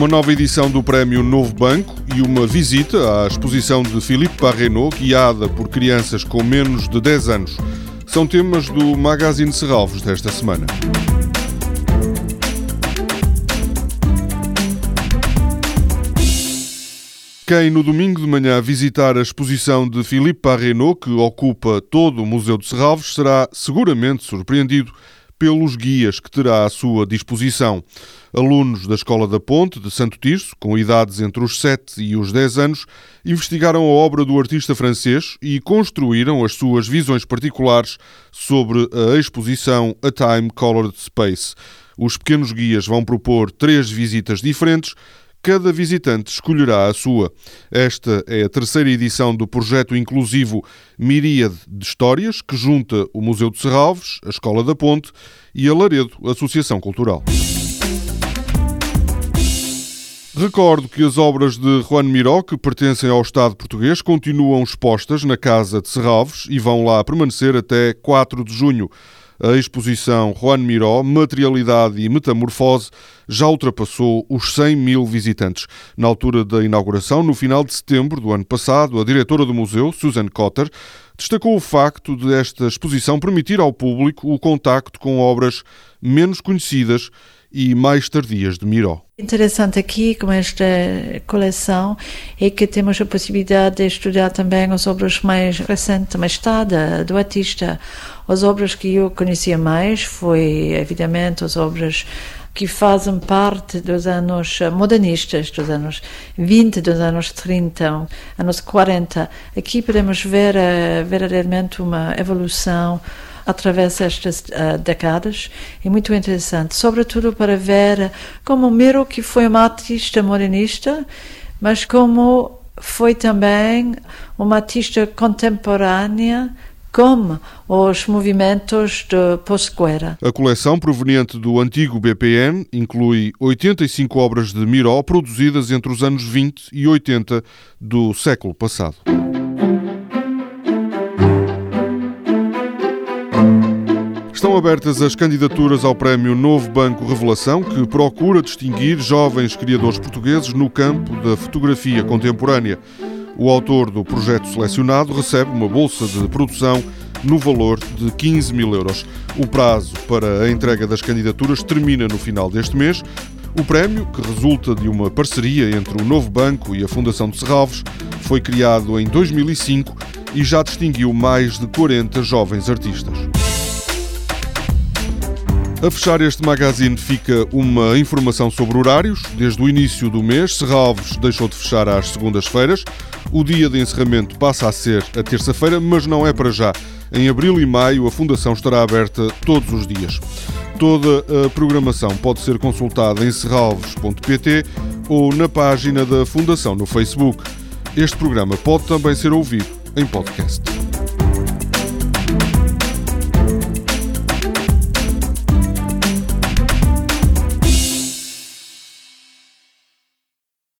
uma nova edição do Prémio Novo Banco e uma visita à exposição de Philippe Parrenot, guiada por crianças com menos de 10 anos. São temas do Magazine Serralves desta semana. Quem no domingo de manhã visitar a exposição de Philippe Parrenot, que ocupa todo o Museu de Serralves, será seguramente surpreendido pelos guias que terá à sua disposição. Alunos da Escola da Ponte, de Santo Tirso, com idades entre os 7 e os 10 anos, investigaram a obra do artista francês e construíram as suas visões particulares sobre a exposição A Time Colored Space. Os pequenos guias vão propor três visitas diferentes cada visitante escolherá a sua. Esta é a terceira edição do projeto inclusivo Miríade de Histórias, que junta o Museu de Serralves, a Escola da Ponte e a Laredo Associação Cultural. Recordo que as obras de Juan Miró, que pertencem ao Estado português, continuam expostas na Casa de Serralves e vão lá permanecer até 4 de junho. A exposição Juan Miró, Materialidade e Metamorfose já ultrapassou os 100 mil visitantes. Na altura da inauguração, no final de setembro do ano passado, a diretora do museu, Susan Cotter, destacou o facto de esta exposição permitir ao público o contacto com obras menos conhecidas e mais tardias de Miró. Interessante aqui com esta coleção é que temos a possibilidade de estudar também as obras mais recentes, mais tarde, do artista. As obras que eu conhecia mais foi, evidentemente, as obras que fazem parte dos anos modernistas, dos anos 20, dos anos 30, anos 40. Aqui podemos ver uh, verdadeiramente uma evolução através destas uh, décadas. É muito interessante, sobretudo para ver como Miro, que foi uma artista modernista, mas como foi também uma artista contemporânea como os movimentos de pós-guerra. A coleção proveniente do antigo BPM inclui 85 obras de Miró produzidas entre os anos 20 e 80 do século passado. Estão abertas as candidaturas ao Prémio Novo Banco Revelação, que procura distinguir jovens criadores portugueses no campo da fotografia contemporânea. O autor do projeto selecionado recebe uma bolsa de produção no valor de 15 mil euros. O prazo para a entrega das candidaturas termina no final deste mês. O prémio, que resulta de uma parceria entre o Novo Banco e a Fundação de Serralves, foi criado em 2005 e já distinguiu mais de 40 jovens artistas. A fechar este magazine fica uma informação sobre horários. Desde o início do mês, Serralves deixou de fechar às segundas-feiras. O dia de encerramento passa a ser a terça-feira, mas não é para já. Em abril e maio, a Fundação estará aberta todos os dias. Toda a programação pode ser consultada em serralves.pt ou na página da Fundação no Facebook. Este programa pode também ser ouvido em podcast.